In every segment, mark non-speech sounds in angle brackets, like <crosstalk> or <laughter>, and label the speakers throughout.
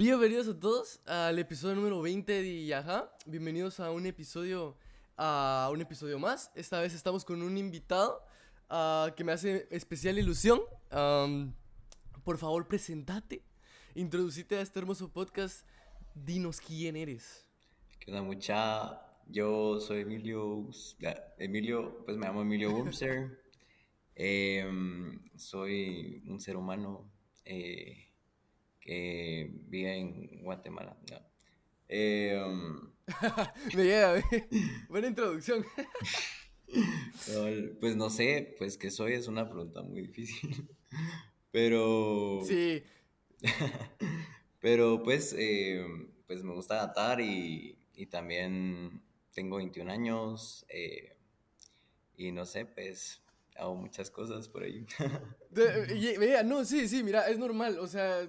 Speaker 1: Bienvenidos a todos al episodio número 20 de Yaja. Bienvenidos a un episodio, a un episodio más. Esta vez estamos con un invitado ah, que me hace especial ilusión. Por favor, presentate, introducite a este hermoso podcast. Dinos quién eres.
Speaker 2: ¿Qué onda, mucha? Yo soy Emilio, Emilio, pues me llamo Emilio Wurmser. <laughs> Em, soy un ser humano eh, que vive en Guatemala. no.
Speaker 1: Me ve. Buena introducción. <laughs>
Speaker 2: pues no sé, pues qué soy es una pregunta muy difícil. <laughs> Pero,
Speaker 1: Sí, <laughs>
Speaker 2: pero pues, em, pues me gusta cantar y, y también tengo 21 años eh, y no sé, pues hago muchas cosas por ahí.
Speaker 1: Vea, no, sí, sí, mira, es normal, o sea,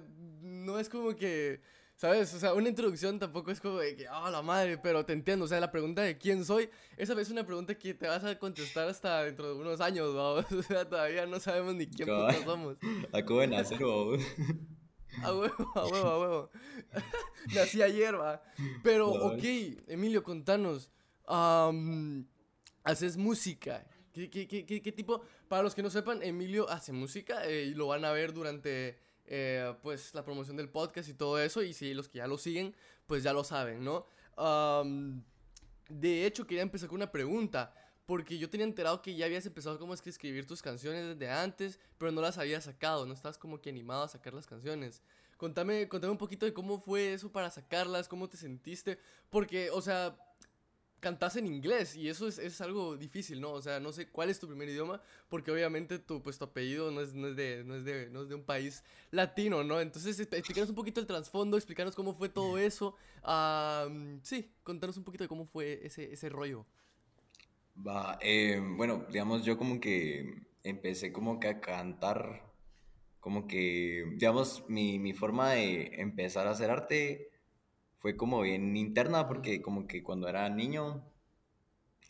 Speaker 1: no es como que, ¿sabes? O sea, una introducción tampoco es como de que, ah, la madre, pero te entiendo, o sea, la pregunta de quién soy, esa es una pregunta que te vas a contestar hasta dentro de unos años, ¿va? <laughs> O sea, todavía no sabemos ni quién putas somos.
Speaker 2: Acabo de nacer, babos.
Speaker 1: A huevo, a huevo, a huevo. <laughs> Nací ayer, va. Pero, ok, Emilio, contanos, haces música. ¿Qué, qué, qué, qué, qué tipo? Para los que no sepan, Emilio hace música eh, y lo van a ver durante eh, pues la promoción del podcast y todo eso. Y si los que ya lo siguen, pues ya lo saben, ¿no? De hecho, quería empezar con una pregunta. Porque yo tenía enterado que ya habías empezado como es que escribir tus canciones desde antes, pero no las habías sacado, no estabas como que animado a sacar las canciones. Contame, contame un poquito de cómo fue eso para sacarlas, cómo te sentiste, porque, o sea, cantas en inglés y eso es, es algo difícil, ¿no? O sea, no sé cuál es tu primer idioma, porque obviamente tu, pues, tu apellido no es, no, es de, no, es de, no es de un país latino, ¿no? Entonces, expl- explícanos un poquito el trasfondo, explícanos cómo fue todo eso. sí, contanos un poquito de cómo fue ese, ese rollo.
Speaker 2: Va, eh, bueno, digamos, yo como que empecé como que a cantar, como que, digamos, mi, mi forma de empezar a hacer arte fue como bien interna, porque como que cuando era niño,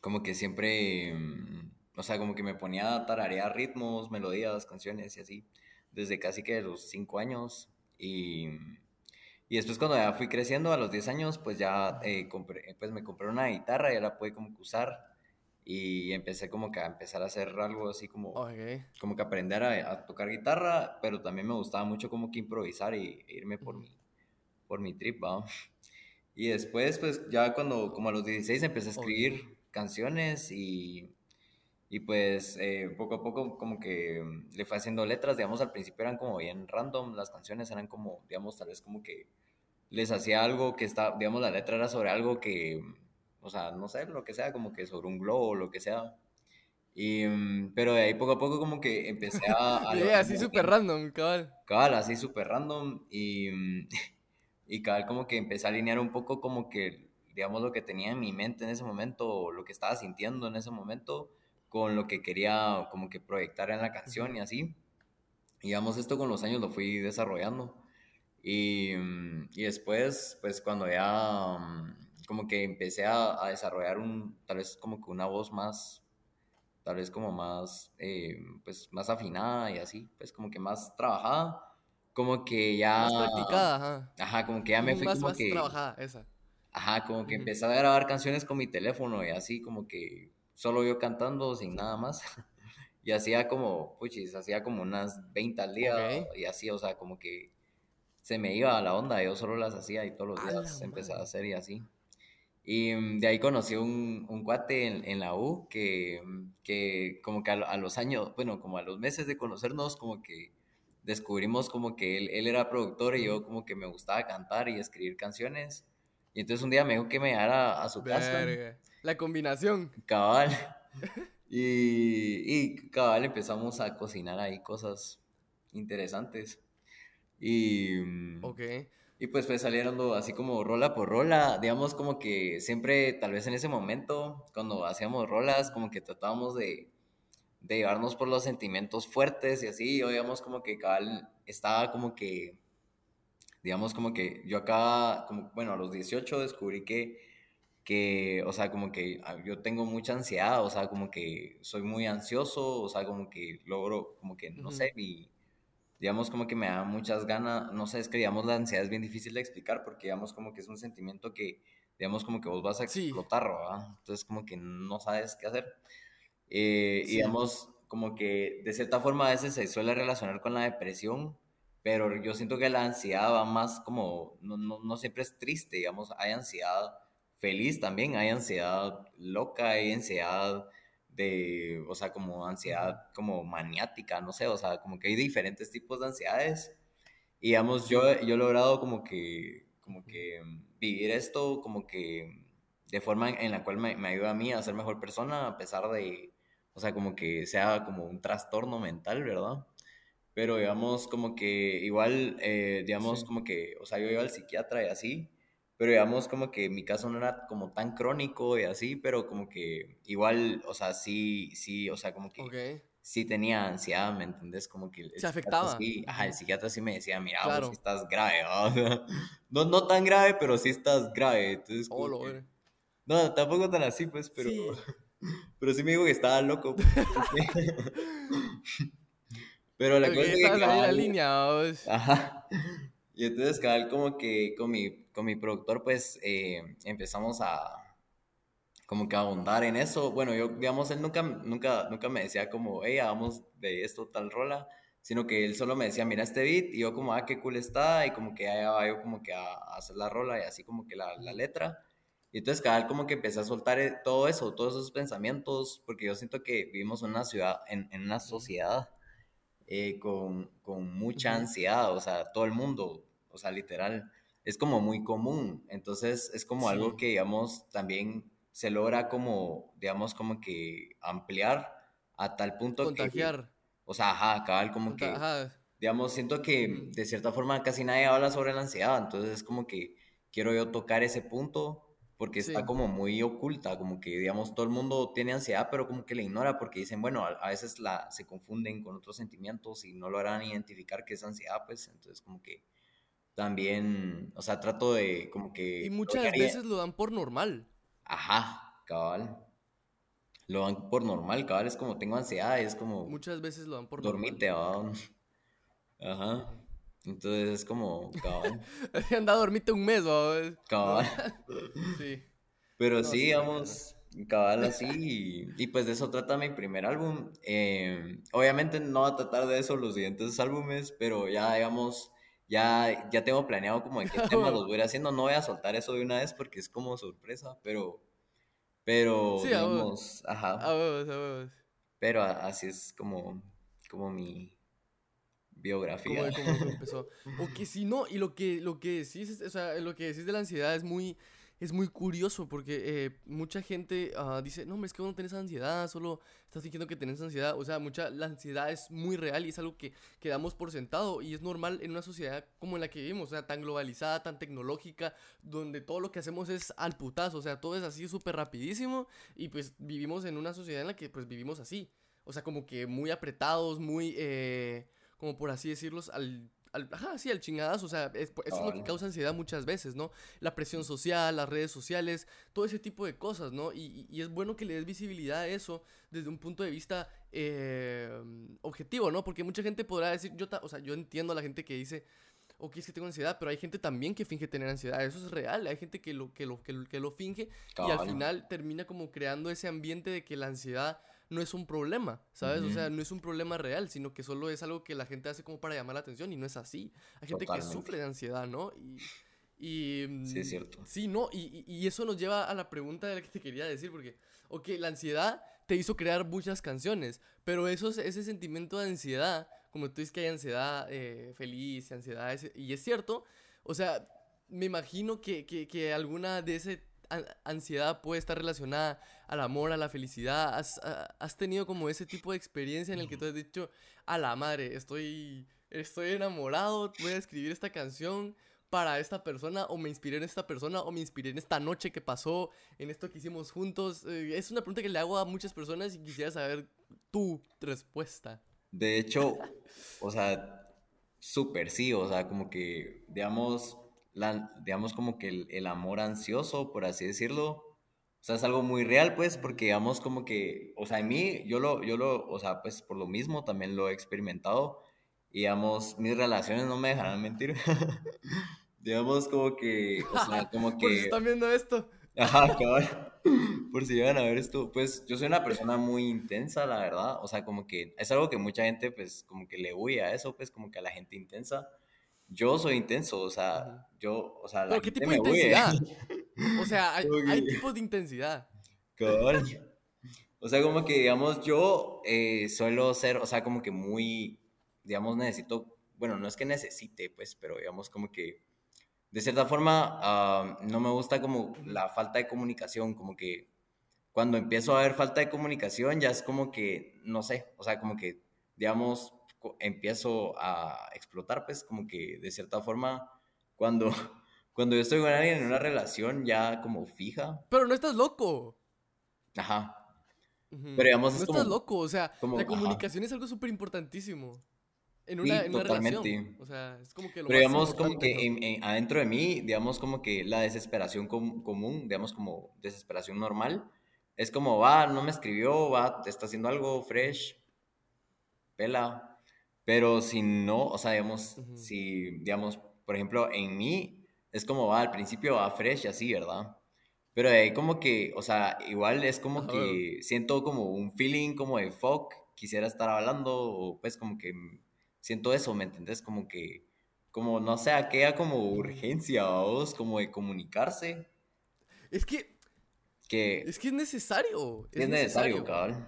Speaker 2: como que siempre, mm, o sea, como que me ponía a tararear ritmos, melodías, canciones y así, desde casi que los cinco años, y... Y después cuando ya fui creciendo, a los 10 años, pues ya eh, compré, pues me compré una guitarra y ya la pude como que usar y empecé como que a empezar a hacer algo así como,
Speaker 1: Ok.
Speaker 2: como que aprender a, a tocar guitarra, pero también me gustaba mucho como que improvisar y e irme por mi, por mi trip, ¿va? <laughs> Y después, pues ya cuando, como a los 16 empecé a escribir canciones y, y pues eh, poco a poco como que le fue haciendo letras, digamos, al principio eran como bien random, las canciones eran como, digamos, tal vez como que les hacía algo que está, digamos, la letra era sobre algo que, o sea, no sé, lo que sea, como que sobre un globo o lo que sea. Y, pero de ahí poco a poco como que empecé a... a <laughs>
Speaker 1: Yeah, así súper random, cabal.
Speaker 2: cabal, así súper random y, y cabal como que empecé a alinear un poco como que, digamos, lo que tenía en mi mente en ese momento, o lo que estaba sintiendo en ese momento, con lo que quería como que proyectar en la canción y así. Y digamos, esto con los años lo fui desarrollando. Y, mm, y después, pues cuando ya mm, como que empecé a, a desarrollar un, tal vez como que una voz más, tal vez como más, eh, pues más afinada y así, pues como que más trabajada, como que ya,
Speaker 1: Más practicada, ajá.
Speaker 2: ajá, como que ya me fui
Speaker 1: más,
Speaker 2: como
Speaker 1: más
Speaker 2: que,
Speaker 1: trabajada, esa.
Speaker 2: ajá, como que empecé a grabar canciones con mi teléfono y así como que solo yo cantando sin nada más. <laughs> Y hacía como, puchis, hacía como unas 20 al día
Speaker 1: Ok.
Speaker 2: y así, o sea, como que se me iba a la onda, yo solo las hacía y todos los días empezaba a hacer y así. Y mm, de ahí conocí un, un cuate en, en la U que, mm, que como que a, a los años, bueno, como a los meses de conocernos, como que descubrimos como que él, él era productor y yo como que me gustaba cantar y escribir canciones. Y entonces un día me dijo que me llegara a su casa.
Speaker 1: La combinación.
Speaker 2: Cabal. <laughs> Y, y cabal empezamos a cocinar ahí cosas interesantes. Y, mm,
Speaker 1: Ok.
Speaker 2: y pues pues salieron lo- así como rola por rola. Digamos como que siempre, tal vez en ese momento, cuando hacíamos rolas, como que tratábamos de, de llevarnos por los sentimientos fuertes y así. Yo digamos como que cabal estaba como que, digamos como que yo acá, como, bueno, a los 18 descubrí que que, o sea, como que ah, yo tengo mucha ansiedad, o sea, como que soy muy ansioso, o sea, como que logro, como que, no
Speaker 1: Ujú.
Speaker 2: sé, mi, digamos, como que me da muchas ganas, no sé, es que, digamos, la ansiedad es bien difícil de explicar porque, digamos, como que es un sentimiento que, digamos, como que vos vas a explotar, ¿verdad? Entonces, como que no sabes qué hacer. Eh, y, digamos, como que de cierta forma a veces se suele relacionar con la depresión, pero yo siento que la ansiedad va más como, no, no, no siempre es triste, digamos, hay ansiedad feliz también, hay ansiedad loca, hay ansiedad de, o sea, como ansiedad como maniática, no sé, o sea, como que hay diferentes tipos de ansiedades. Y digamos, yo, yo he logrado como que, como que vivir esto como que de forma en, la cual me, me, ayuda a mí a ser mejor persona, a pesar de, o sea, como que sea como un trastorno mental, ¿verdad? Pero digamos, como que igual, eh, digamos, como que, o sea, yo iba al psiquiatra y así, pero digamos como que mi caso no era como tan crónico y así, pero como que igual, o sea, sí, sí, o sea, como que sí tenía ansiedad, ¿me entendés? Como que...
Speaker 1: Se afectaba.
Speaker 2: Sí, ajá, el psiquiatra sí me decía, mira, vos sí estás grave, <laughs> no, no tan grave, pero sí estás grave, entonces... Oh, no, tampoco tan así, pues, pero... Sí. Pero sí me dijo que estaba loco. <laughs> pero la cosa es que... la línea, Ajá. Y entonces, cabal, como que con mi, con mi productor, pues eh, empezamos a como que ahondar en eso. Bueno, yo, digamos, él nunca, nunca, nunca me decía como, hey, hagamos de esto tal rola, sino que él solo me decía, mira este beat, y yo como, ah, qué cool está, y como que ya yo como que a, hacer la rola y así como que la, la letra. Y entonces cada como que empecé a soltar eh, todo eso, todos esos pensamientos, porque yo siento que vivimos en una ciudad, en, en una sociedad eh, con, con, mucha ansiedad, o sea, todo el mundo, o sea, literal, es como muy común. Entonces es como algo que, digamos, también se logra como, digamos, como que ampliar a tal punto Contagiar. o sea, ajá, cabal, como que, digamos, siento que de cierta forma casi nadie habla sobre la ansiedad, entonces es como que quiero yo tocar ese punto porque está como muy oculta, como que, digamos, todo el mundo tiene ansiedad, pero como que la ignora porque dicen, bueno, a, veces la, se confunden con otros sentimientos y no logran identificar qué es ansiedad, pues entonces como que también, o sea, trato de como que...
Speaker 1: Y muchas veces lo dan por normal.
Speaker 2: Ajá, cabal. Lo dan por normal, cabal, es como tengo ansiedad, es como...
Speaker 1: Muchas veces lo dan por
Speaker 2: dormite, normal. <laughs> Ajá. Entonces es como, cabal. <laughs>
Speaker 1: Anda a dormirte un mes, ¿sabes?
Speaker 2: Cabal. <laughs> sí. Pero sí, digamos, cabal <laughs> así. Y, pues de eso trata mi primer álbum. Em, obviamente no va a tratar de eso los siguientes álbumes, pero ya, digamos, ya, ya tengo planeado como en qué tema los voy a ir haciendo. No voy a soltar eso de una vez porque es como sorpresa, pero. Pero, sí, digamos, ajá. A vos, a vos. Pero así es como, como mi, biografía.
Speaker 1: empezó. <laughs> O que si no, y lo que, lo que decís, o sea, lo que decís de la ansiedad es muy, es muy curioso porque eh, mucha gente ah, dice, no, es que vos no tenés ansiedad, solo estás diciendo que tenés ansiedad. O sea, mucha, la ansiedad es muy real y es algo que, que damos por sentado y es normal en una sociedad como en la que vivimos, o sea, tan globalizada, tan tecnológica, donde todo lo que hacemos es al putazo, o sea, todo es así súper rapidísimo y pues vivimos en una sociedad en la que pues vivimos así. O sea, como que muy apretados, muy... Eh, como por así decirlos, al al, ajá, sí, al chingadazo, o sea, es, eso es lo que causa ansiedad muchas veces, ¿no? La presión social, las redes sociales, todo ese tipo de cosas, ¿no? Y, y es bueno que le des visibilidad a eso desde un punto de vista eh, objetivo, ¿no? Porque mucha gente podrá decir, yo, o sea, yo entiendo a la gente que dice, ok, es que tengo ansiedad, pero hay gente también que finge tener ansiedad, eso es real, hay gente que lo, que lo, que, que lo finge y al final termina como creando ese ambiente de que la ansiedad no es un problema, ¿sabes? O sea, no es un problema real, sino que solo es algo que la gente hace como para llamar la atención y no es así. Hay gente que sufre de ansiedad, ¿no? Y, y,
Speaker 2: sí, es cierto.
Speaker 1: Sí, ¿no? Y, y, eso nos lleva a la pregunta de la que te quería decir, porque, ok, la ansiedad te hizo crear muchas canciones, pero eso, ese sentimiento de ansiedad, como tú dices que hay ansiedad eh, feliz, ansiedad, y es cierto, o sea, me imagino que, que, que alguna de ese ansiedad puede estar relacionada al amor, a la felicidad. ¿Has, tenido como ese tipo de experiencia en el que tú has dicho, a la madre, estoy, estoy enamorado, voy a escribir esta canción para esta persona o me inspiré en esta persona o me inspiré en esta noche que pasó, en esto que hicimos juntos? Eh, es una pregunta que le hago a muchas personas y quisiera saber tu respuesta.
Speaker 2: De hecho, o sea, súper sí, o sea, como que, digamos, digamos como que el, amor ansioso, por así decirlo, o sea, es algo muy real, pues, porque digamos como que, o sea, en mí, yo lo, yo lo, o sea, pues por lo mismo también lo he experimentado. Y digamos, mis relaciones no me dejarán mentir. <laughs> digamos, como que, o sea, como que... <laughs>
Speaker 1: Por si están viendo esto. <laughs>
Speaker 2: Ajá, cabrón. Por si llegan a ver esto. Pues yo soy una persona muy intensa, la verdad. O sea, como que es algo que mucha gente, pues, como que le huye a eso, pues, como que a la gente intensa. Yo soy intenso, o sea, yo, o sea, la
Speaker 1: ¿Pero qué tipo de intensidad? <laughs> O sea, hay, hay tipos de intensidad.
Speaker 2: Cabrón. O sea, como que, digamos, yo eh, suelo ser, o sea, como que muy, digamos, necesito, bueno, no es que necesite, pues, pero digamos, como que, de cierta forma, ah, no me gusta como la falta de comunicación, como que cuando empiezo a ver falta de comunicación, ya es como que, no sé, o sea, como que, digamos, empiezo a explotar, pues, como que, de cierta forma, cuando, <laughs> cuando yo estoy con alguien en una relación ya como fija.
Speaker 1: Pero no estás loco.
Speaker 2: Ajá. Pero digamos,
Speaker 1: no estás loco, o sea, la comunicación es algo súper importantísimo. En una, en una relación. O sea, es como que
Speaker 2: lo Pero digamos, como que adentro de mí, digamos, como que la desesperación común, digamos, como desesperación normal, es como, va, no me escribió, va, está haciendo algo fresh, pela. Pero si no, o sea, digamos, si, digamos, por ejemplo, en mí, es como va, al principio va fresh así, ¿verdad? Pero ahí como que, o sea, igual es como que siento como un feeling como de fuck, quisiera estar hablando, o pues como que siento eso, ¿me entendés? Como que, como no sé, aquella como urgencia, vos, como de comunicarse.
Speaker 1: Es que...
Speaker 2: que
Speaker 1: es que es necesario.
Speaker 2: Es, necesario, cabrón.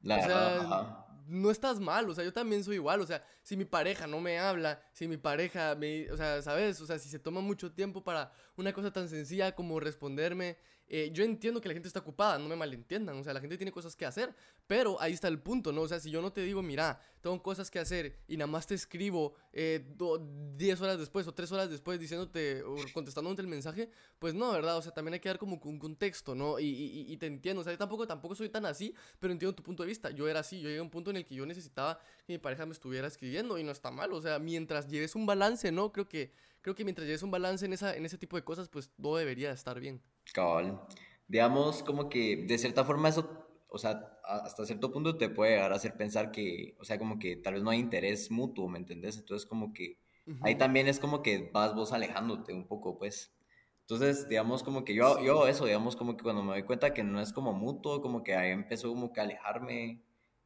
Speaker 2: La verdad,
Speaker 1: no estás mal, o sea, yo también soy igual, o sea, si mi pareja no me habla, si mi pareja me, o sea, ¿sabes? O sea, si se toma mucho tiempo para una cosa tan sencilla como responderme, eh, yo entiendo que la gente está ocupada, no me malentiendan, o sea, la gente tiene cosas que hacer, pero ahí está el punto, ¿no? O sea, si yo no te digo, mira, tengo cosas que hacer y nada más te escribo 10 eh, horas después o 3 horas después diciéndote o contestándote el mensaje, pues no, ¿verdad? O sea, también hay que dar como un contexto, ¿no? Y, y, te entiendo, o sea, tampoco, tampoco soy tan así, pero entiendo tu punto de vista. Yo era así, yo llegué a un punto en el que yo necesitaba que mi pareja me estuviera escribiendo y no está mal, o sea, mientras lleves un balance, ¿no? Creo que, creo que mientras lleves un balance en, esa, en ese tipo de cosas, pues todo debería estar bien.
Speaker 2: Cabal. Digamos, como que de cierta forma eso, o sea, hasta cierto punto te puede llegar a hacer pensar que, o sea, como que tal vez no hay interés mutuo, ¿me entendés? Entonces, como que ahí también es como que vas vos alejándote un poco, pues. Entonces, digamos, como que yo, yo eso, digamos, como que cuando me doy cuenta que no es como mutuo, como que ahí empezó como que a alejarme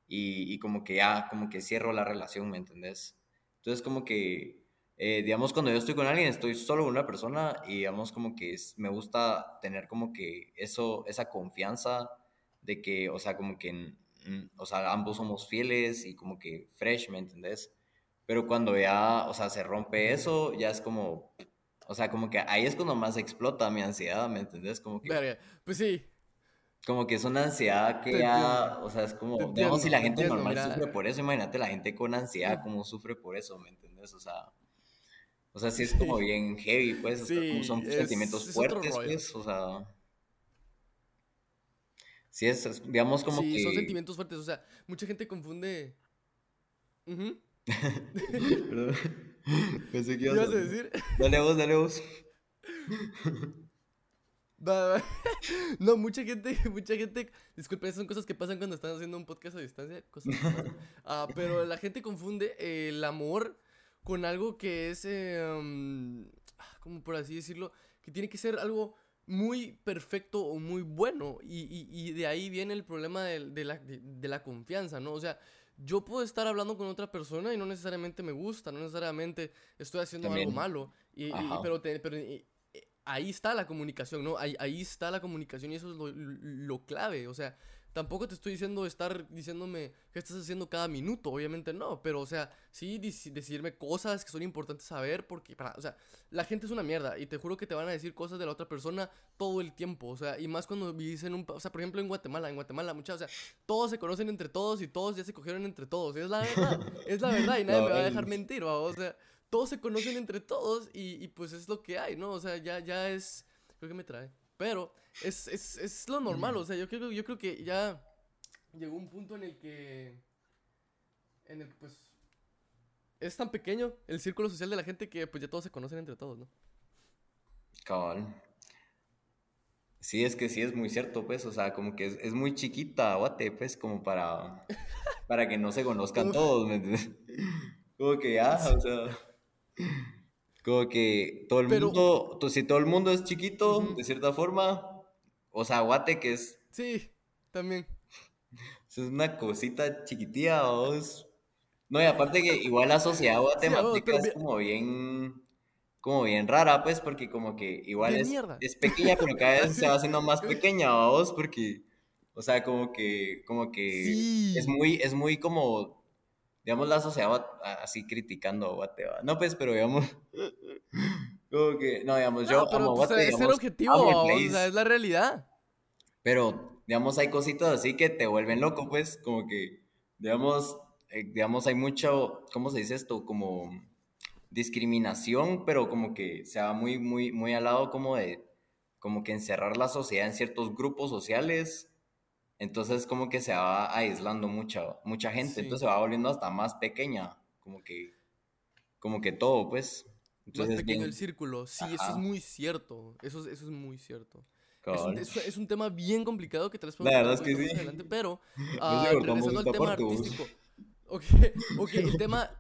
Speaker 2: y, y como que ya, como que cierro la relación, ¿me entendés? Entonces, como que eh, digamos, cuando yo estoy con alguien, estoy solo con una persona y digamos como que me gusta tener como que eso, esa confianza de que, o sea, como que, o sea, ambos somos fieles y como que fresh, ¿me entendés? Pero cuando ya, o sea, se rompe eso, ya es como, o sea, como que ahí es cuando más explota mi ansiedad, ¿me entendés? Como que...
Speaker 1: pues sí.
Speaker 2: Como que es una ansiedad que ya, o sea, es como, digamos, si la gente normal sufre por eso, imagínate la gente con ansiedad, cómo sufre por eso, ¿me entendés? O sea... O sea, sí es como bien heavy, pues, como son sentimientos fuertes, pues, o sea... Sí, es, digamos, como
Speaker 1: que...
Speaker 2: Sí,
Speaker 1: son sentimientos fuertes, o sea, mucha gente confunde...
Speaker 2: Perdón. <laughs> <laughs> Pensé que
Speaker 1: ibas a decir?
Speaker 2: Dale vos, dale vos. <laughs>
Speaker 1: No, mucha gente, mucha gente, disculpen, son cosas que pasan cuando están haciendo un podcast a distancia, cosas ah, pero la gente confunde el amor con algo que es, eh, como por así decirlo, que tiene que ser algo muy perfecto o muy bueno. Y, de ahí viene el problema de, la, confianza, ¿no? O sea, yo puedo estar hablando con otra persona y no necesariamente me gusta, no necesariamente estoy haciendo algo malo. Y, pero, pero ahí está la comunicación, ¿no? Ahí, ahí está la comunicación y eso es lo, lo clave. O sea, Tampoco te estoy diciendo estar diciéndome qué estás haciendo cada minuto, obviamente no, pero o sea, sí decirme cosas que son importantes saber porque, para, o sea, la gente es una mierda y te juro que te van a decir cosas de la otra persona todo el tiempo, o sea, y más cuando vivís en un, o sea, por ejemplo en Guatemala, en Guatemala, muchas, o sea, todos se conocen entre todos y todos ya se cogieron entre todos, es la verdad, es la verdad y nadie <laughs> me va a dejar mentir, o sea, todos se conocen entre todos y, y pues es lo que hay, ¿no? O sea, ya, ya es, creo que me trae. Pero es, es, es lo normal, o sea, yo creo, yo creo que ya llegó un punto en el que, en el pues, es tan pequeño el círculo social de la gente que pues ya todos se conocen entre todos, ¿no?
Speaker 2: Cabal. Sí, es que sí es muy cierto, pues, o sea, como que es, es muy chiquita, Guate, pues, como para, <laughs> para que no se conozcan todos, ¿me entiendes? <laughs> Como que ya, o sea. Como que todo el mundo, si todo el mundo es chiquito, de cierta forma, o sea, Guate que es...
Speaker 1: Sí, también.
Speaker 2: Es una cosita chiquitilla, vos. No, y aparte que igual la sociedad guatemalteca <laughs> es como bien, como bien rara, pues, porque como que igual es, es, pequeña, pero cada vez se va <laughs> haciendo más pequeña, vos, porque, o sea, como que, como que es muy, es muy como digamos, la sociedad así criticando a Guate, No, pues, pero digamos, <laughs> como que, no, digamos, yo
Speaker 1: no, pero, pues, es el objetivo, o sea, es la realidad.
Speaker 2: Pero, digamos, hay cositas así que te vuelven loco, pues, como que, digamos, eh, digamos, hay mucho, ¿cómo se dice esto? Como discriminación, pero como que se va muy, muy, muy al lado como de, como que encerrar la sociedad en ciertos grupos sociales entonces como que se va aislando mucha, mucha gente, entonces se va volviendo hasta más pequeña, como que, como que todo, pues.
Speaker 1: Entonces, más pequeño el círculo, sí, eso es muy cierto, eso, eso es muy cierto. Es un, es, un, tema <laughs> bien complicado que te lo
Speaker 2: La verdad es que sí.
Speaker 1: Adelante, pero <laughs> uh, regresando al tema artístico. <laughs> Ok, ok, el tema...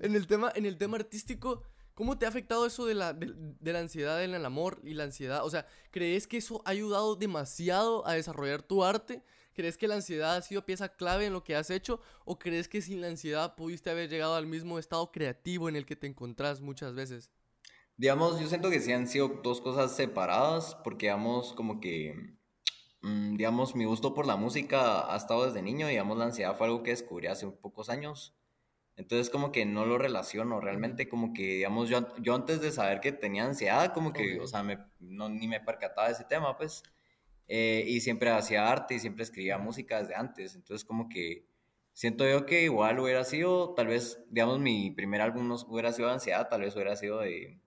Speaker 1: en, el tema en el tema artístico ¿Cómo te ha afectado eso de la, de, la ansiedad en el amor y la ansiedad? O sea, ¿crees que eso ha ayudado demasiado a desarrollar tu arte? ¿Crees que la ansiedad ha sido pieza clave en lo que has hecho? ¿O crees que sin la ansiedad pudiste haber llegado al mismo estado creativo en el que te encontrás muchas veces?
Speaker 2: Digamos, yo siento que sí han sido dos cosas separadas, porque digamos, como que, mm, digamos, mi gusto por la música ha estado desde niño, digamos, la ansiedad fue algo que descubrí hace pocos años. Entonces como que no lo relaciono realmente, como que digamos yo, yo antes de saber que tenía ansiedad, como que, o sea, me, no, ni me percataba de ese tema, pues, eh, y siempre hacía arte y siempre escribía música desde antes, entonces como que siento yo que igual hubiera sido, tal vez, digamos, mi primer álbum no hubiera sido de ansiedad, tal vez hubiera sido de,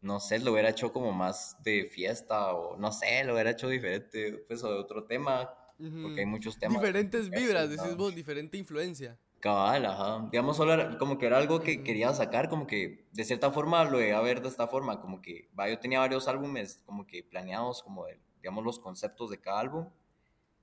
Speaker 2: no sé, lo hubiera hecho como más de fiesta o no sé, lo hubiera hecho diferente, pues, o de otro tema, porque hay muchos temas.
Speaker 1: Diferentes vibras, decís vos, diferente influencia.
Speaker 2: Cabal, ajá. Digamos, solo como que era algo que quería sacar, como que de cierta forma lo iba a ver de esta forma, como que, va, yo tenía varios álbumes como que planeados, como de, digamos, los conceptos de cada álbum.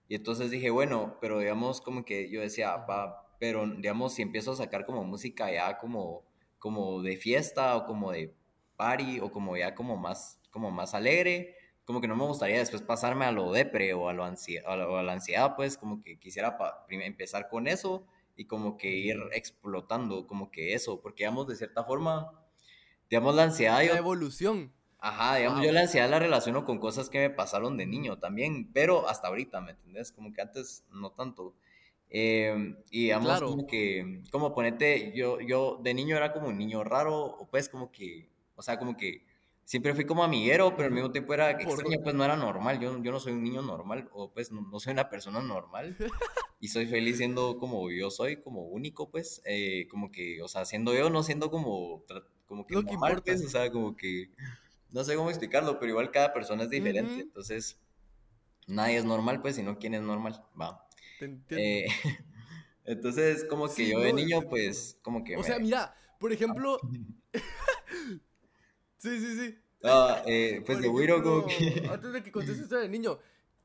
Speaker 2: Y entonces dije, bueno, pero digamos, como que yo decía, va, pero digamos, si empiezo a sacar como música ya como, como de fiesta o como de party o como ya como más, como más alegre, como que no me gustaría después pasarme a lo depre o a, lo ansiedad, a, la ansiedad, pues como que quisiera empezar con eso y como que ir explotando como que eso, porque digamos de cierta forma, digamos la ansiedad...
Speaker 1: La evolución.
Speaker 2: Ajá, digamos yo la ansiedad la relaciono con cosas que me pasaron de niño también, pero hasta ahorita, ¿me entendés? Como que antes no tanto. Em, y digamos como que, como ponete, yo, yo de niño era como un niño raro, o pues como que, o sea, como que siempre fui como amiguero, pero al mismo tiempo era extraño, pues no era normal. Yo, yo no soy un niño normal, o pues no, soy una persona normal. <laughs> y soy feliz siendo como yo soy, como único, pues. Eh, como que, o sea, siendo yo, no siendo como, como que normal, pues. O sea, como que. No sé cómo explicarlo, pero igual cada persona es diferente. Entonces, nadie es normal, pues, sino quién es normal. Va. Eh, <laughs> entonces, como que yo de niño, pues, como que.
Speaker 1: O sea, mira, por ejemplo. <laughs> Sí, sí, sí.
Speaker 2: Ah, eh, <laughs> pues de Wiro como que...
Speaker 1: Antes de que contestes de niño.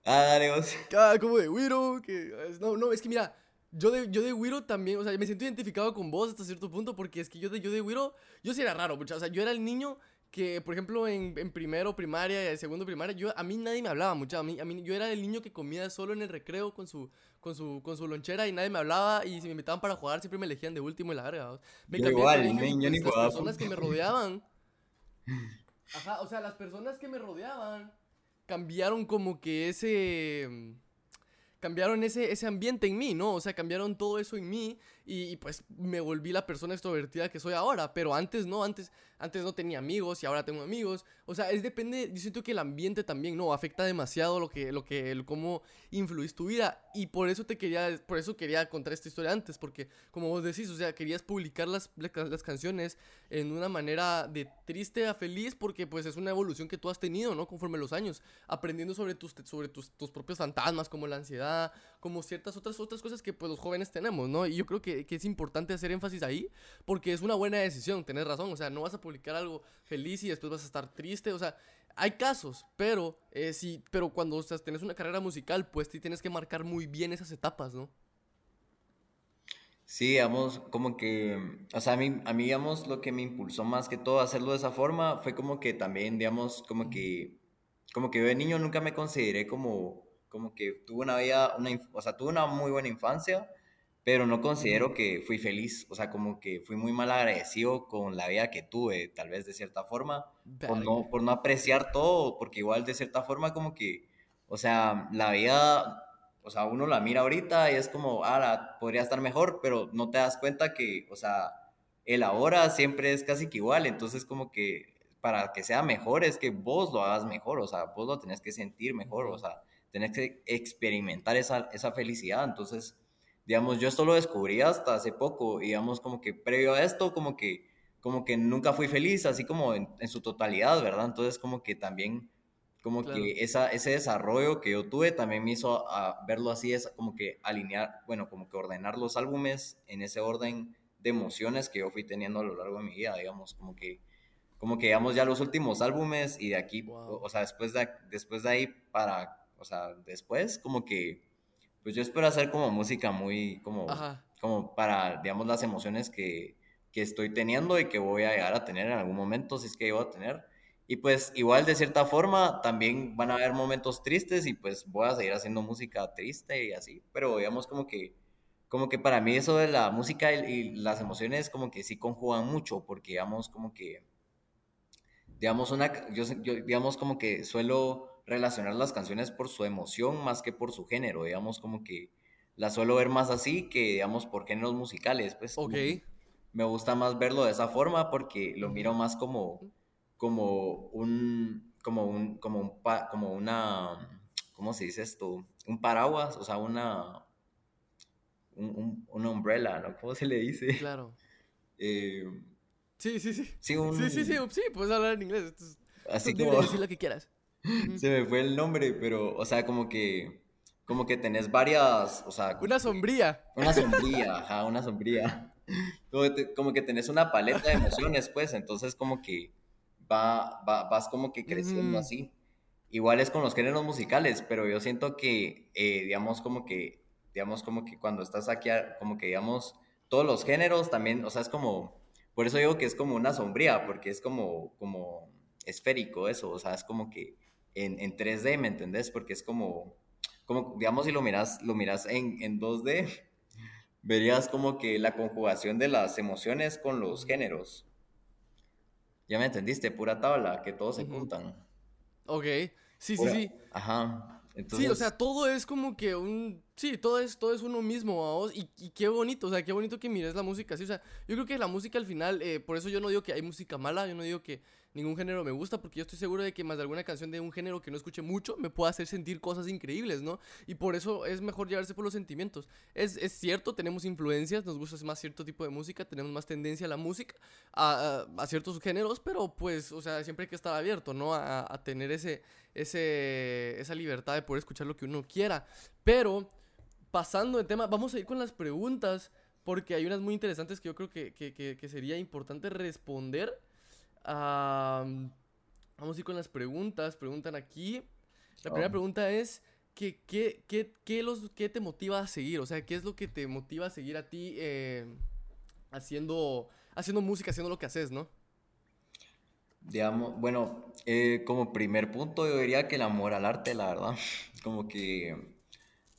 Speaker 2: Ah, dale vos.
Speaker 1: Ah, como de Wiro, que... No, no, es que mira, yo de, yo de Wiro también, o sea, me siento identificado con vos hasta cierto punto, porque es que yo de, yo de Wiro, yo sí era raro, mucha, o sea, yo era el niño que, por ejemplo, en, en primero primaria y segundo primaria, yo, a mí nadie me hablaba mucho, a mí, a mí, yo era el niño que comía solo en el recreo con su, con su, con su lonchera y nadie me hablaba, y si me invitaban para jugar siempre me elegían de último y la verga, Me
Speaker 2: igual, ni
Speaker 1: Las personas que me rodeaban <laughs> Ajá, o sea, las personas que me rodeaban cambiaron como que ese cambiaron ese, ese ambiente en mí, ¿no? O sea, cambiaron todo eso en mí y, pues me volví la persona extrovertida que soy ahora, pero antes no, antes, antes no tenía amigos y ahora tengo amigos. O sea, es depende, yo siento que el ambiente también, ¿no? Afecta demasiado lo que, lo que, cómo influís tu vida y por eso te quería, por eso quería contar esta historia antes, porque como vos decís, o sea, querías publicar las, las canciones en una manera de triste a feliz porque pues es una evolución que tú has tenido, ¿no? Conforme los años, aprendiendo sobre tus, sobre tus, tus propios fantasmas como la ansiedad, como ciertas otras, otras cosas que pues los jóvenes tenemos, ¿no? Y yo creo que, que es importante hacer énfasis ahí porque es una buena decisión, tenés razón, o sea, no vas a publicar algo feliz y después vas a estar triste, o sea, hay casos, pero eh, sí, pero cuando o sea, tenés una carrera musical, pues sí tienes que marcar muy bien esas etapas, ¿no?
Speaker 2: Sí, digamos, como que, o sea, a mí, a mí, digamos, lo que me impulsó más que todo a hacerlo de esa forma fue como que también, digamos, como que, como que yo de niño nunca me consideré como, como que tuve una vida, una, o sea, tuve una muy buena infancia, pero no considero que fui feliz, o sea, como que fui muy mal agradecido con la vida que tuve, tal vez de cierta forma, por no, por no apreciar todo, porque igual de cierta forma como que, o sea, la vida, o sea, uno la mira ahorita y es como, ah, podría estar mejor, pero no te das cuenta que, o sea, el ahora siempre es casi que igual, entonces como que para que sea mejor es que vos lo hagas mejor, o sea, vos lo tenés que sentir mejor, o sea, tenés que experimentar esa, esa felicidad, entonces digamos, yo esto lo descubrí hasta hace poco, digamos, como que previo a esto, como que, como que nunca fui feliz, así como en, su totalidad, ¿verdad? Entonces, como que también, como que esa, ese desarrollo que yo tuve también me hizo a verlo así, es como que alinear, bueno, como que ordenar los álbumes en ese orden de emociones que yo fui teniendo a lo largo de mi vida, digamos, como que, como que digamos ya los últimos álbumes y de aquí, o, sea, después de, después de ahí para, o sea, después, como que pues yo espero hacer como música muy, como, como para, digamos, las emociones que, que estoy teniendo y que voy a llegar a tener en algún momento, si es que llego a tener. Y pues igual de cierta forma también van a haber momentos tristes y pues voy a seguir haciendo música triste y así, pero digamos como que como que para mí eso de la música y, las emociones como que sí conjugan mucho porque digamos como que digamos una yo, yo digamos como que suelo relacionar las canciones por su emoción más que por su género, digamos como que la suelo ver más así que digamos por géneros musicales, pues
Speaker 1: Ok.
Speaker 2: me gusta más verlo de esa forma porque lo miro más como como un como un como un como una ¿cómo se dice esto? Un paraguas, o sea, una un, una umbrella, ¿no? ¿Cómo se le dice?
Speaker 1: Claro. <laughs>
Speaker 2: Eh,
Speaker 1: sí, sí, sí.
Speaker 2: Sí,
Speaker 1: sí, sí, sí, sí, puedes hablar en inglés.
Speaker 2: así como...
Speaker 1: decir lo que quieras.
Speaker 2: Se me fue el nombre, pero, o sea, como que, como que tenés varias, o sea...
Speaker 1: Una sombría.
Speaker 2: Una sombría, ajá, una sombría. Como, que tenés una paleta de emociones, pues, entonces como que va, vas como que creciendo así. Igual es con los géneros musicales, pero yo siento que, eh, digamos, como que, digamos, como que cuando estás aquí, como que, digamos, todos los géneros también, o sea, es como, por eso digo que es como una sombría, porque es como, como esférico eso, o sea, es como que en, en 3D, ¿me entendés? Porque es como, como digamos, si lo miras, lo miras en, en 2D, <laughs> verías como que la conjugación de las emociones con los géneros. Ya me entendiste, pura tabla, que todos se juntan.
Speaker 1: Ok, sí, sí, sí.
Speaker 2: Ajá.
Speaker 1: Sí, o sea, todo es como que un... Sí, todo es, todo es uno mismo, vos Y, y, qué bonito, o sea, qué bonito que mires la música así. O sea, yo creo que la música al final, eh, por eso yo no digo que hay música mala, yo no digo que ningún género me gusta, porque yo estoy seguro de que más de alguna canción de un género que no escuche mucho me puede hacer sentir cosas increíbles, ¿no? Y por eso es mejor llevarse por los sentimientos. Es, es cierto, tenemos influencias, nos gusta más cierto tipo de música, tenemos más tendencia a la música, a, a, ciertos géneros, pero pues, o sea, siempre hay que estar abierto, ¿no? A, a tener ese, ese, esa libertad de poder escuchar lo que uno quiera. Pero, pasando de tema, vamos a ir con las preguntas, porque hay unas muy interesantes que yo creo que, que, que, que sería importante responder vamos a ir con las preguntas. Preguntan aquí. La primera pregunta es, ¿qué, qué, qué, qué, los, ¿qué te motiva a seguir? O sea, ¿qué es lo que te motiva a seguir a ti eh, haciendo, haciendo música, haciendo lo que haces, no?
Speaker 2: Digamos, bueno, eh, como primer punto yo diría que el amor al arte, la verdad, <laughs> como que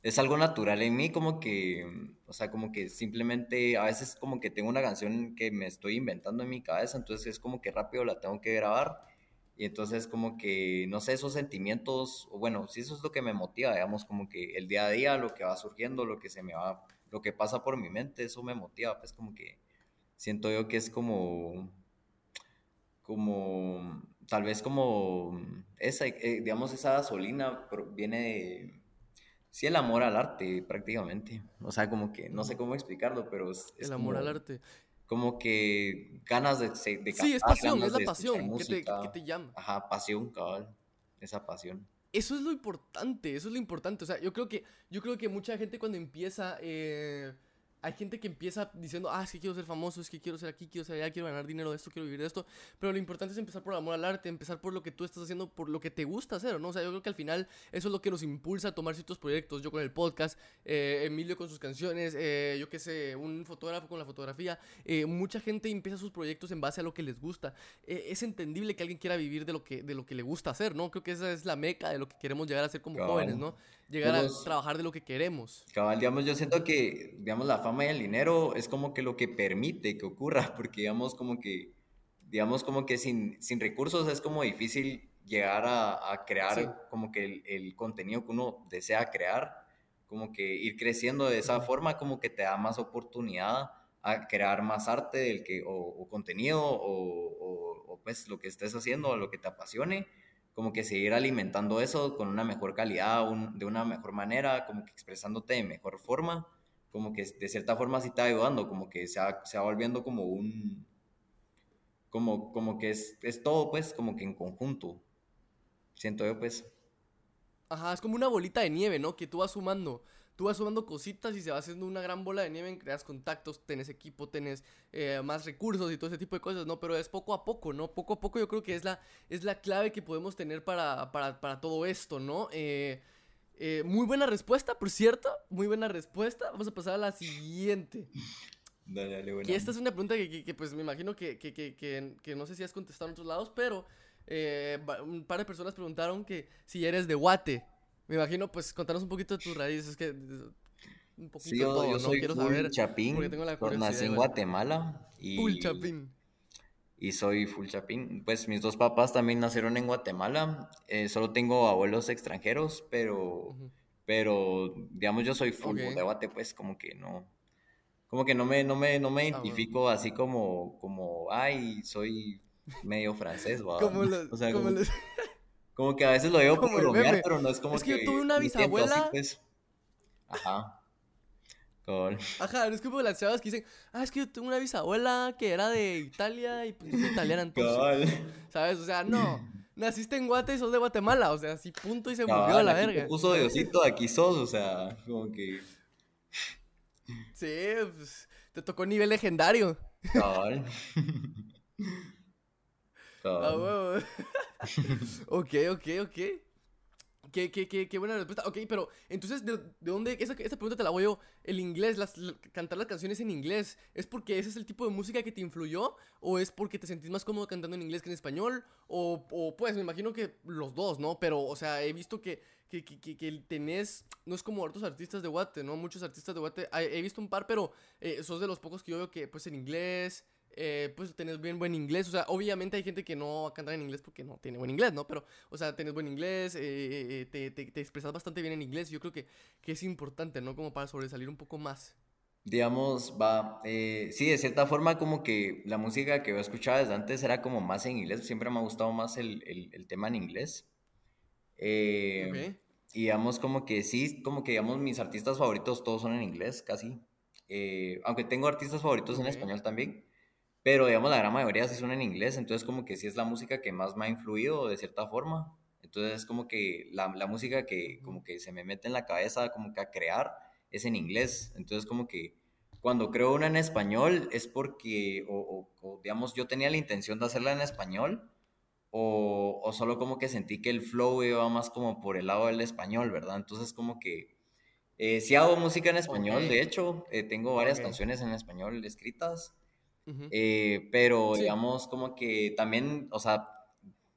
Speaker 2: es algo natural en mí, como que, o sea, como que simplemente a veces como que tengo una canción que me estoy inventando en mi cabeza, entonces es como que rápido la tengo que grabar y entonces como que, no sé, esos sentimientos, o bueno, si eso es lo que me motiva, digamos, como que el día a día, lo que va surgiendo, lo que se me va, lo que pasa por mi mente, eso me motiva, pues como que siento yo que es como, como, tal vez como esa, eh, digamos, esa gasolina viene de sí el amor al arte prácticamente. O sea, como que no sé cómo explicarlo, pero es...
Speaker 1: el amor al arte.
Speaker 2: Como que ganas de... de
Speaker 1: sí, es pasión, es la pasión que te, que te, llama.
Speaker 2: Ajá, pasión, cabal. Esa pasión.
Speaker 1: Eso es lo importante, eso es lo importante. O sea, yo creo que, yo creo que mucha gente cuando empieza... Eh, hay gente que empieza diciendo, ah, es que quiero ser famoso, es que quiero ser aquí, quiero ser allá, quiero ganar dinero de esto, quiero vivir de esto. Pero lo importante es empezar por el amor al arte, empezar por lo que tú estás haciendo, por lo que te gusta hacer, ¿no? O sea, yo creo que al final eso es lo que nos impulsa a tomar ciertos proyectos. Yo con el podcast, eh, Emilio con sus canciones, eh, yo qué sé, un fotógrafo con la fotografía. Eh, mucha gente empieza sus proyectos en base a lo que les gusta. es entendible que alguien quiera vivir de lo que, de lo que le gusta hacer, ¿no? Creo que esa es la meca de lo que queremos llegar a ser como jóvenes, ¿no? Llegar a trabajar de lo que queremos.
Speaker 2: Cabal, digamos, yo siento que, digamos, la fama y el dinero es como que lo que permite que ocurra, <laughs> porque digamos como que, digamos como que sin, sin recursos es como difícil llegar a, crear como que el, contenido que uno desea crear, como que ir creciendo de esa forma como que te da más oportunidad a crear más arte del que, o, contenido o, o, pues lo que estés haciendo o lo que te apasione como que seguir alimentando eso con una mejor calidad, de una mejor manera, como que expresándote de mejor forma, como que de cierta forma sí está ayudando, como que se va, se va volviendo como un, como, como que es, es todo pues como que en conjunto, siento yo pues.
Speaker 1: Ajá, es como una bolita de nieve, ¿no? Que tú vas sumando tú vas sumando cositas y se va haciendo una gran bola de nieve, creas contactos, tenés equipo, tenés eh, más recursos y todo ese tipo de cosas, ¿no? Pero es poco a poco, ¿no? Poco a poco yo creo que es la, es la clave que podemos tener para, para, todo esto, ¿no? Eh, eh, muy buena respuesta, por cierto, muy buena respuesta. Vamos a pasar a la siguiente.
Speaker 2: Dale, dale,
Speaker 1: bueno. Y esta es una pregunta que, pues me imagino que, que, no sé si has contestado en otros lados, pero un par de personas preguntaron que si eres de Guate. Me imagino, pues, contanos un poquito de tus raíces, que
Speaker 2: un poquito sí, yo, yo soy Quiero full saber, chapín, tengo la nací en Guatemala y...
Speaker 1: Full chapín.
Speaker 2: Y soy full chapín. Pues mis dos papás también nacieron en Guatemala. Eh, solo tengo abuelos extranjeros, pero... Pero, digamos, yo soy full de Guate, pues, como que no... Como que no me, no me, no me identifico así como, como, ay, soy medio francés. <laughs> Como o sea, como, <laughs> como que a veces lo digo como bromear, pero no es como
Speaker 1: que... Es que yo tuve una bisabuela...
Speaker 2: Pues. Ajá.
Speaker 1: Con... Ajá, no es como las chavas que dicen, ah, es que yo tuve una bisabuela que era de Italia y pues soy italiana entonces. ¿Sabes? O sea, no. Naciste en Guate y sos de Guatemala, o sea, así punto y se murió a la verga.
Speaker 2: Puso Diosito, aquí sos, o sea, como que.
Speaker 1: Sí, pues te tocó nivel legendario. Cabal. Ah, <laughs> ok, ok, ok. Qué, qué, qué, qué, buena respuesta. Ok, pero entonces, ¿de, de dónde? Esa, esa, pregunta te la voy yo. El inglés, las, cantar las canciones en inglés, ¿es porque ese es el tipo de música que te influyó? ¿O es porque te sentís más cómodo cantando en inglés que en español? O, o pues, me imagino que los dos, ¿no? Pero, o sea, he visto que, que, que, que tenés, no es como otros artistas de Guate, ¿no? Muchos artistas de Guate, he visto un par, pero eh, sos de los pocos que yo veo que, pues, en inglés eh, pues tenés bien buen inglés. O sea, obviamente hay gente que no va a cantar en inglés porque no tiene buen inglés, ¿no? Pero, o sea, tenés buen inglés, eh, eh, te, te, expresas bastante bien en inglés. Yo creo que, que es importante, ¿no? Como para sobresalir un poco más.
Speaker 2: Digamos, va, sí, de cierta forma como que la música que yo escuchaba desde antes era como más en inglés, siempre me ha gustado más el, el, tema en inglés. Y digamos como que sí, como que digamos mis artistas favoritos todos son en inglés, casi. aunque tengo artistas favoritos en español también. Pero, digamos, la gran mayoría sí son en inglés, entonces como que sí es la música que más me ha influido de cierta forma. Entonces es como que la, la música que como que se me mete en la cabeza como que a crear es en inglés. Entonces como que cuando creo una en español es porque, o, digamos, yo tenía la intención de hacerla en español, o, o, solo como que sentí que el flow iba más como por el lado del español, ¿verdad? Entonces como que eh, sí hago música en español, de hecho, eh, tengo varias canciones en español escritas, eh, pero digamos como que también, o sea,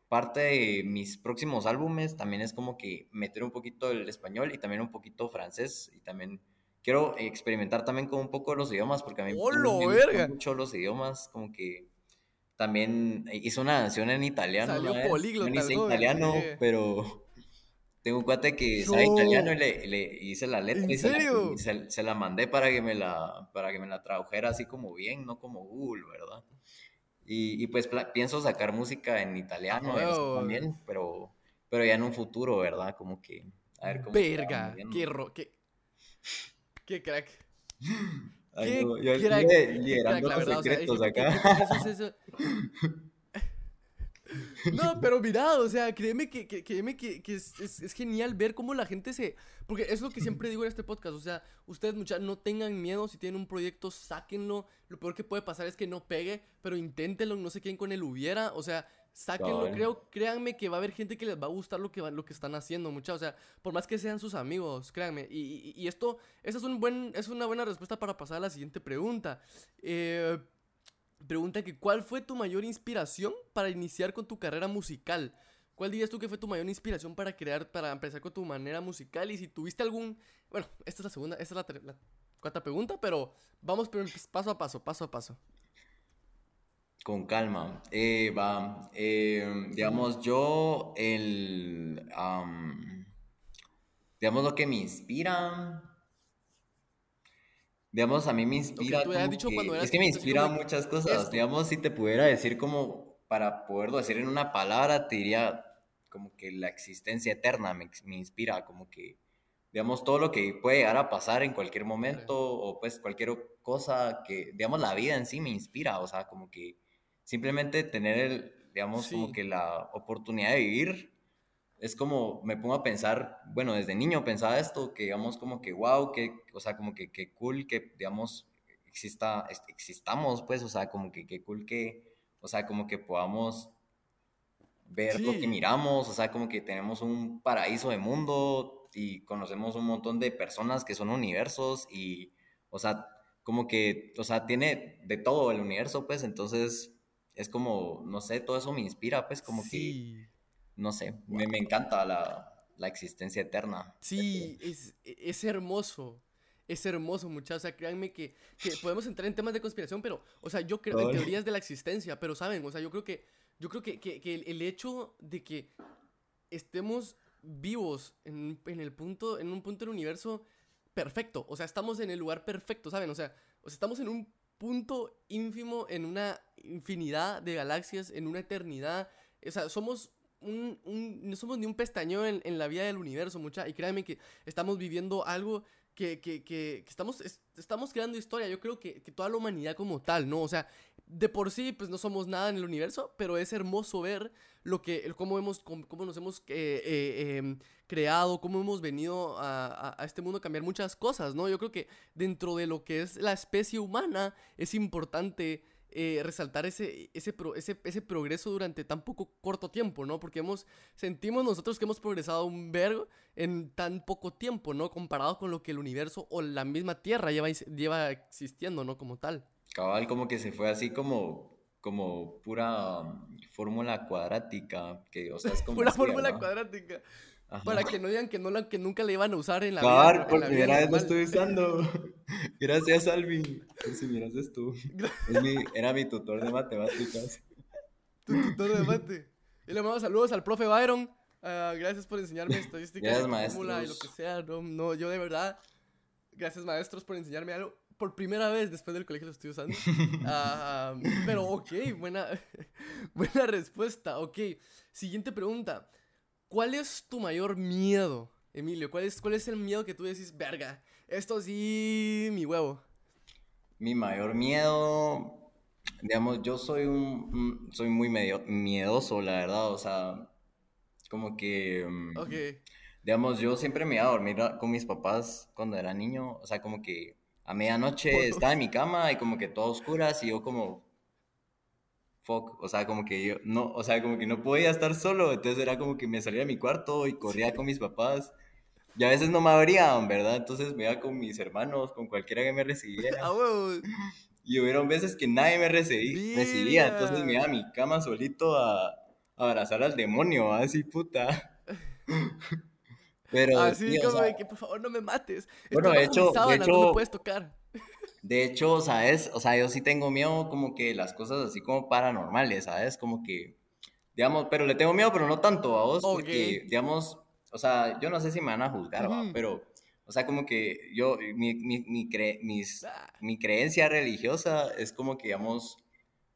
Speaker 2: parte de mis próximos álbumes también es como que meter un poquito el español y también un poquito francés y también quiero experimentar también con un poco los idiomas porque a mí me gustan mucho los idiomas, como que también hice una canción en italiano.
Speaker 1: Salió políglota.
Speaker 2: No italiano, pero tengo un cuate que sabe italiano y le, hice la letra y, Se, la, mandé para que, me la, para que me la tradujera así como bien, no como Google, ¿verdad? Y, pues pienso sacar música en italiano también, pero, pero ya en un futuro, ¿verdad? Como que, a ver cómo...
Speaker 1: Verga, qué, ro qué, qué crack.
Speaker 2: Ay, no, yo, crack, liderando los secretos acá. <laughs>
Speaker 1: No, <laughs> pero mira, o sea, créeme que, que, créeme que, que es, es, es, genial ver cómo la gente se... Porque es lo que siempre digo en este podcast, o sea, ustedes muchachos no tengan miedo, si tienen un proyecto, sáquenlo. Lo peor que puede pasar es que no pegue, pero inténtenlo, no sé quién con él hubiera, o sea, sáquenlo, creo, créanme que va a haber gente que les va a gustar lo que, lo que están haciendo, muchachos, o sea, por más que sean sus amigos, créanme. Y, y, esto, esa es, un buen, es una buena respuesta para pasar a la siguiente pregunta. Eh... Pregunta que ¿cuál fue tu mayor inspiración para iniciar con tu carrera musical? ¿Cuál dirías tú que fue tu mayor inspiración para crear, para empezar con tu manera musical? Y si tuviste algún... Bueno, esta es la segunda, esta es la, cuarta pregunta, pero vamos paso a paso, paso a paso.
Speaker 2: Con calma. Va. Eh, digamos, yo, el... digamos, lo que me inspira digamos, a mí me inspira. es que me inspira muchas cosas. Digamos, si te pudiera decir como, para poderlo decir en una palabra, te diría como que la existencia eterna me, me inspira, como que, digamos, todo lo que puede llegar a pasar en cualquier momento o pues cualquier cosa que, digamos, la vida en sí me inspira, o sea, como que simplemente tener el, digamos, como que la oportunidad de vivir es como, me pongo a pensar, bueno, desde niño pensaba esto, que digamos como que, wow, que, o sea, como que, que cool que, digamos, exista, existamos, pues, o sea, como que, que cool que, o sea, como que podamos ver lo que miramos, o sea, como que tenemos un paraíso de mundo y conocemos un montón de personas que son universos y, o sea, como que, o sea, tiene de todo el universo, pues, entonces es como, no sé, todo eso me inspira, pues, como que no sé, me, encanta la, existencia eterna.
Speaker 1: Sí, es, es hermoso. Es hermoso, muchachos. O sea, créanme que, podemos entrar en temas de conspiración, pero, o sea, yo creo en teorías de la existencia, pero saben, o sea, yo creo que, yo creo que, el, hecho de que estemos vivos en, el punto, en un punto del universo perfecto, o sea, estamos en el lugar perfecto, ¿saben? O sea, o sea, estamos en un punto ínfimo, en una infinidad de galaxias, en una eternidad. O sea, somos no somos ni un pestañeo en, la vida del universo, mucha. Y créanme que estamos viviendo algo que, que, estamos, estamos creando historia. Yo creo que, toda la humanidad como tal, ¿no? O sea, de por sí, pues no somos nada en el universo, pero es hermoso ver lo que, cómo, hemos, cómo, nos hemos eh, eh, em, creado, cómo hemos venido a, a, este mundo a cambiar muchas cosas, ¿no? Yo creo que dentro de lo que es la especie humana es importante eh, resaltar ese, ese, ese, ese, progreso durante tan poco corto tiempo, ¿no? Porque hemos, sentimos nosotros que hemos progresado un vergo en tan poco tiempo, ¿no? Comparado con lo que el universo o la misma Tierra lleva, lleva existiendo, ¿no? Como tal.
Speaker 2: Cabal, como que se fue así como, como pura um, fórmula cuadrática, que, o sea, es como... <laughs>
Speaker 1: pura fórmula cuadrática. Para que no digan que, no la, que nunca le iban a usar en la
Speaker 2: vida. por primera vez lo estoy usando. <laughs> Gracias, Alvin. Si miras tú. era mi tutor de matemáticas. <laughs>
Speaker 1: Tu tutor de mate. Y le mando saludos al profe Byron. Ah, gracias por enseñarme estadística, fórmula y lo que sea. No, no, yo de verdad, gracias maestros por enseñarme algo. Por primera vez después del colegio lo estoy usando. <laughs> Ah, pero ok, buena, buena respuesta. Ok, siguiente pregunta. ¿Cuál es tu mayor miedo, Emilio? ¿Cuál es, ¿Cuál es el miedo que tú decís, verga, esto sí, mi huevo?
Speaker 2: Mi mayor miedo, digamos, yo soy un, soy muy medio, miedoso, la verdad, o sea, como que... Mm, ok. Digamos, yo siempre me iba a dormir con mis papás cuando era niño, o sea, como que a medianoche estaba en mi cama y como que todo oscuras y yo como, fuck, o sea, como que yo no, o sea, como que no podía estar solo, entonces era como que me salía de mi cuarto y corría con mis papás. Y a veces no me abrían, ¿verdad? Entonces me iba con mis hermanos, con cualquiera que me recibiera. Ah, <laughs> y hubieron veces que nadie me recibía, entonces me iba a mi cama solito a, abrazar al demonio, así puta. <laughs>
Speaker 1: Pero, así como de que por favor no me mates. Bueno, de hecho, de hecho, no me puedes tocar.
Speaker 2: De hecho, ¿sabes? O sea, yo sí tengo miedo como que las cosas así como paranormales, ¿sabes? Como que, digamos, pero le tengo miedo, pero no tanto a vos, porque, digamos, o sea, yo no sé si me van a juzgar, pero, o sea, como que yo, mi, mi, mi, mis, ah. mi creencia religiosa es como que, digamos,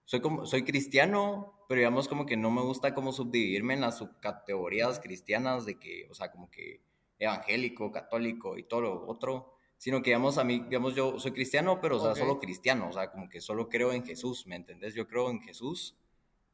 Speaker 2: soy, como, soy cristiano, pero digamos como que no me gusta como subdividirme en las subcategorías cristianas de que, o sea, como que evangélico, católico y todo lo otro sino que, digamos, a mí, digamos, yo soy cristiano, pero, o sea, solo cristiano, o sea, como que solo creo en Jesús, ¿me entendés? Yo creo en Jesús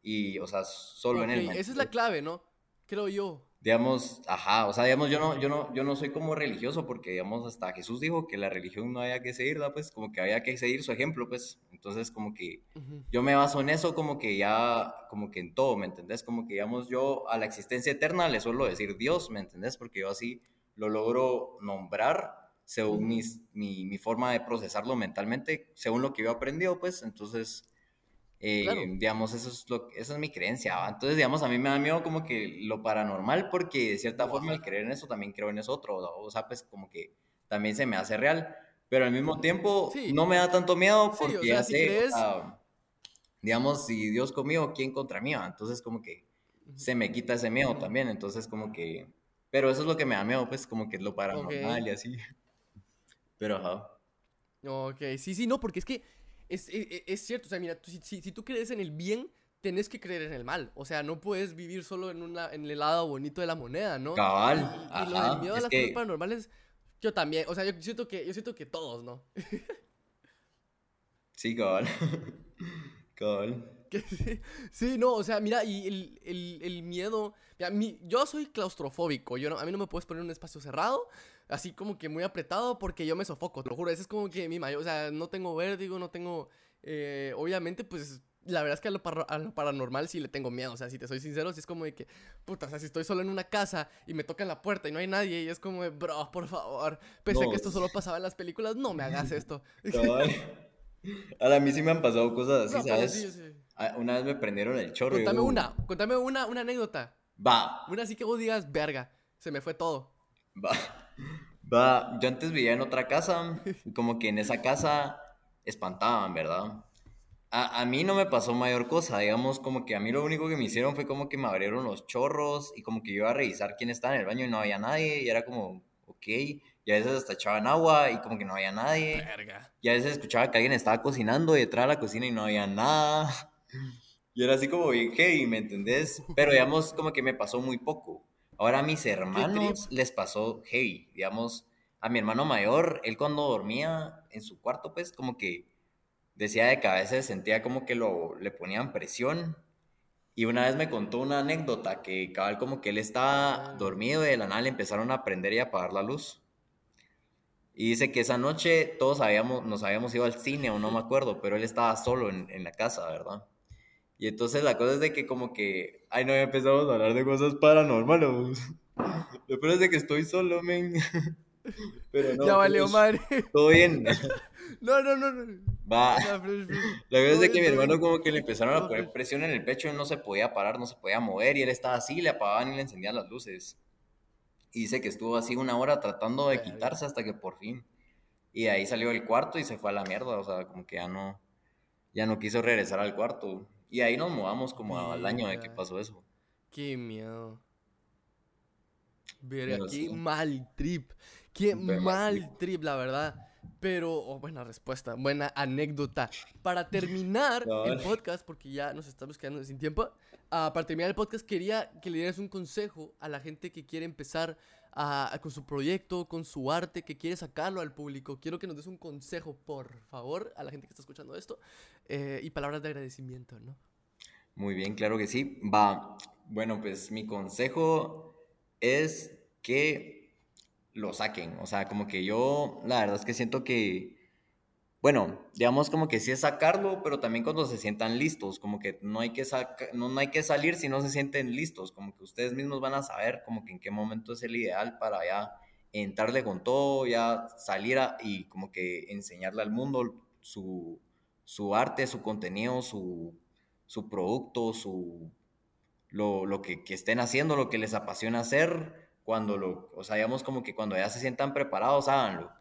Speaker 2: y, o sea, solo en él.
Speaker 1: Esa es la clave, ¿no? Creo yo.
Speaker 2: Digamos, ajá, o sea, digamos, yo no, yo no, yo no soy como religioso porque, digamos, hasta Jesús dijo que la religión no había que seguirla, pues, como que había que seguir su ejemplo, pues, entonces, como que yo me baso en eso, como que ya, como que en todo, ¿me entendés? Como que, digamos, yo a la existencia eterna le suelo decir Dios, ¿me entendés? Porque yo así lo logro nombrar según mi, mi, forma de procesarlo mentalmente, según lo que yo he aprendido, pues, entonces eh, digamos, eso es, lo, esa es mi creencia. Entonces, digamos, a mí me da miedo como que lo paranormal, porque de cierta forma al creer en eso también creo en eso otro. O sea, pues como que también se me hace real. Pero al mismo tiempo no me da tanto miedo porque ya sé, digamos, si Dios conmigo, ¿quién contra mí? Entonces, como que se me quita ese miedo también. Entonces, como que. Pero eso es lo que me da miedo, pues, como que lo paranormal y así. Pero ajá.
Speaker 1: Ok, sí, sí, no, porque es que es, e, e, es, cierto, o sea, mira, si, si, tú crees en el bien, tenés que creer en el mal. O sea, no puedes vivir solo en, una, en el lado bonito de la moneda, ¿no?
Speaker 2: Cabal.
Speaker 1: Y, lo del miedo a las cosas paranormales, yo también. O sea, yo siento que, yo siento que todos, ¿no? <laughs>
Speaker 2: sí, cabal. <laughs> cabal. <laughs>
Speaker 1: Sí, no, o sea, mira, y el, el, el miedo. Mira, mi, yo soy claustrofóbico. Yo a mí no me puedes poner en un espacio cerrado así como que muy apretado porque yo me sofoco, te lo juro. Ese es como que mi mayor, o sea, no tengo vértigo, no tengo, eh, obviamente, pues la verdad es que a lo, paranormal sí le tengo miedo. O sea, si te soy sincero, sí es como de que, puta, o sea, si estoy solo en una casa y me tocan la puerta y no hay nadie y es como de, bro, por favor, pese a que esto solo pasaba en las películas, no me hagas esto. <laughs>
Speaker 2: a mí sí me han pasado cosas así, ¿sabes? Ah, una vez me prendieron el chorro.
Speaker 1: Contame una, contame una, una anécdota.
Speaker 2: Va.
Speaker 1: Una así que vos digas, verga, se me fue todo.
Speaker 2: Va. Va, yo antes vivía en otra casa, y como que en esa casa espantaban, ¿verdad? A, a, mí no me pasó mayor cosa, digamos, como que a mí lo único que me hicieron fue como que me abrieron los chorros y como que yo iba a revisar quién estaba en el baño y no había nadie y era como, ok, y a veces hasta echaban agua y como que no había nadie. Y a veces escuchaba que alguien estaba cocinando detrás de la cocina y no había nada. <laughs> Y era así como bien hey, ¿me entendés? Pero digamos, como que me pasó muy poco. Ahora a mis hermanos les pasó heavy, digamos, a mi hermano mayor, él cuando dormía en su cuarto, pues como que decía de que a veces sentía como que lo, le ponían presión. Y una vez me contó una anécdota que cabal como que él estaba ah. dormido y de la nada le empezaron a prender y apagar la luz. Y dice que esa noche todos habíamos, nos habíamos ido al cine o no me <laughs> acuerdo, pero él estaba solo en, en la casa, ¿verdad? Y entonces la cosa es de que como que, ay, no, ya empezamos a hablar de cosas paranormales. <laughs> Lo peor es de que estoy solo, men. <laughs>
Speaker 1: Pero no. Ya valió pues, madre.
Speaker 2: Todo bien. <laughs>
Speaker 1: No, no, no, no.
Speaker 2: Va. La verdad es de que mi hermano como que le empezaron a poner presión en el pecho, él no se podía parar, no se podía mover y él estaba así, le apagaban y le encendían las luces. Y dice que estuvo así una hora tratando de quitarse hasta que por fin. Y de ahí salió del cuarto y se fue a la mierda, o sea, como que ya no, ya no quiso regresar al cuarto. Y ahí nos mudamos como al año de que pasó eso.
Speaker 1: Qué miedo. Ver, qué mal trip. Qué mal trip, la verdad. Pero, oh, buena respuesta, buena anécdota. Para terminar <laughs> el podcast, porque ya nos estamos quedando sin tiempo, ah, para terminar el podcast quería que le dieras un consejo a la gente que quiere empezar con su proyecto, con su arte, que quiere sacarlo al público. Quiero que nos des un consejo, por favor, a la gente que está escuchando esto. Eh, y palabras de agradecimiento, ¿no?
Speaker 2: Muy bien, claro que sí. Va, bueno, pues mi consejo es que lo saquen. O sea, como que yo, la verdad es que siento que, bueno, digamos como que sí es sacarlo, pero también cuando se sientan listos, como que no hay que, no, no hay que salir si no se sienten listos, como que ustedes mismos van a saber como que en qué momento es el ideal para ya entrarle con todo, ya salir y como que enseñarle al mundo su, su arte, su contenido, su, su producto, su, lo, lo que, que, estén haciendo, lo que les apasiona hacer, cuando lo, o sea, digamos como que cuando ya se sientan preparados, háganlo.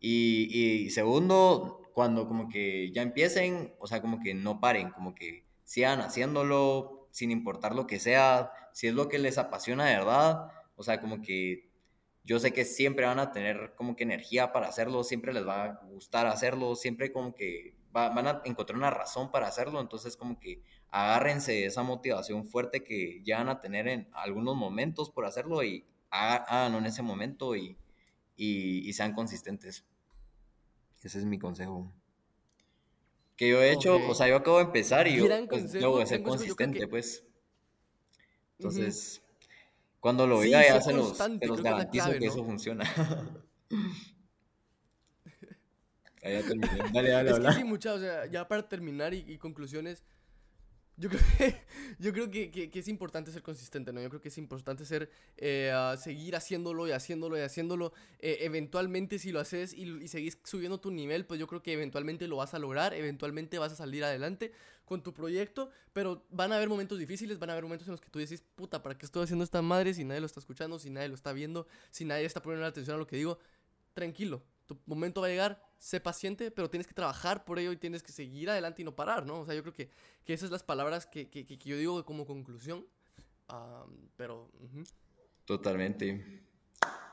Speaker 2: Y, y segundo, cuando como que ya empiecen, o sea, como que no paren, como que sigan haciéndolo sin importar lo que sea, si es lo que les apasiona de verdad, o sea, como que yo sé que siempre van a tener como que energía para hacerlo, siempre les va a gustar hacerlo, siempre como que van a encontrar una razón para hacerlo, entonces como que agárrense de esa motivación fuerte que ya van a tener en algunos momentos por hacerlo y háganlo en ese momento y, y, sean consistentes. Ese es mi consejo. Que yo he hecho, o sea, yo acabo de empezar y yo, pues, yo voy a ser consistente,
Speaker 1: que-
Speaker 2: pues. Entonces, cuando lo
Speaker 1: Sí,
Speaker 2: vea ya
Speaker 1: ser
Speaker 2: se los, se los garantizo
Speaker 1: clave,
Speaker 2: que
Speaker 1: ¿no?
Speaker 2: eso funciona. <laughs> Ya terminé. Dale,
Speaker 1: Es que
Speaker 2: habla.
Speaker 1: sí, mucha, o sea, ya para terminar y, y conclusiones, yo creo que, <laughs> yo creo que, que- que es importante ser consistente, ¿no? Yo creo que es importante ser, eh, ah, seguir haciéndolo y haciéndolo y haciéndolo. Eh, eventualmente, si lo haces y, y seguís subiendo tu nivel, pues yo creo que eventualmente lo vas a lograr, eventualmente vas a salir adelante con tu proyecto, pero van a haber momentos difíciles, van a haber momentos en los que tú decís, puta, ¿para qué estoy haciendo esta madre si nadie lo está escuchando, si nadie lo está viendo, si nadie está poniendo atención a lo que digo? Tranquilo, tu momento va a llegar, sé paciente, pero tienes que trabajar por ello y tienes que seguir adelante y no parar, ¿no? O sea, yo creo que, que esas son las palabras que, que- que yo digo como conclusión, am, pero... ujú.
Speaker 2: Totalmente.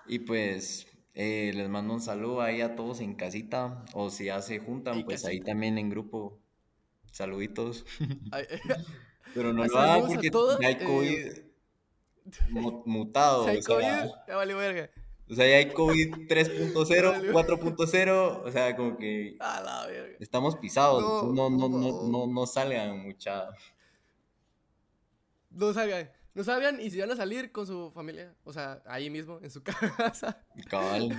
Speaker 2: Y pues eh, les mando un saludo ahí a todos en casita. O si ya se juntan,
Speaker 1: En
Speaker 2: pues ahí
Speaker 1: casita.
Speaker 2: también en grupo. Saluditos. <laughs>
Speaker 1: Ay, <laughs>
Speaker 2: Pero no lo hagan porque
Speaker 1: todos,
Speaker 2: hay
Speaker 1: eh,
Speaker 2: COVID <laughs> mu- mutado.
Speaker 1: si hay
Speaker 2: o sea,
Speaker 1: COVID, ya vale verga.
Speaker 2: O sea, ya hay COVID 3.0,
Speaker 1: Vale.
Speaker 2: 4.0. O sea, como que estamos pisados.
Speaker 1: No,
Speaker 2: No, no, no, no, no salgan mucha.
Speaker 1: No salgan, no salgan y si van a salir con su familia, o sea, ahí mismo, en su <laughs> casa.
Speaker 2: Cabal.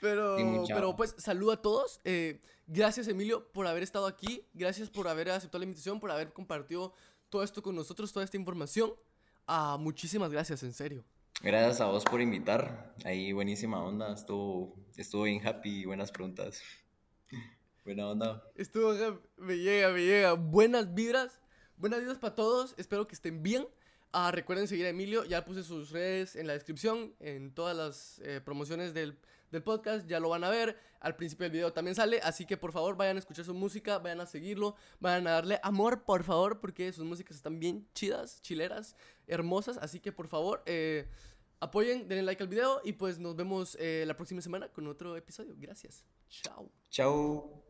Speaker 1: Pero,
Speaker 2: Sí,
Speaker 1: pero pues, saludo a todos. eh, gracias, Emilio, por haber estado aquí. Gracias por haber aceptado la invitación, por haber compartido todo esto con nosotros, toda esta información. Ah, muchísimas gracias, en serio.
Speaker 2: Gracias a vos por invitar. Ahí buenísima onda. Estuvo, estuvo bien happy buenas preguntas. Buena onda.
Speaker 1: Estuvo, me llega, me llega. Buenas vibras. Buenas vibras para todos. Espero que estén bien. Ah, recuerden seguir a Emilio. Ya puse sus redes en la descripción. En todas las eh, promociones del, del podcast. Ya lo van a ver. Al principio del video también sale. Así que por favor vayan a escuchar su música. Vayan a seguirlo. Vayan a darle amor, por favor. Porque sus músicas están bien chidas, chileras, hermosas. Así que por favor, eh, apoyen, denle like al video. Y pues nos vemos eh, la próxima semana con otro episodio. Gracias. Chao.
Speaker 2: Chao.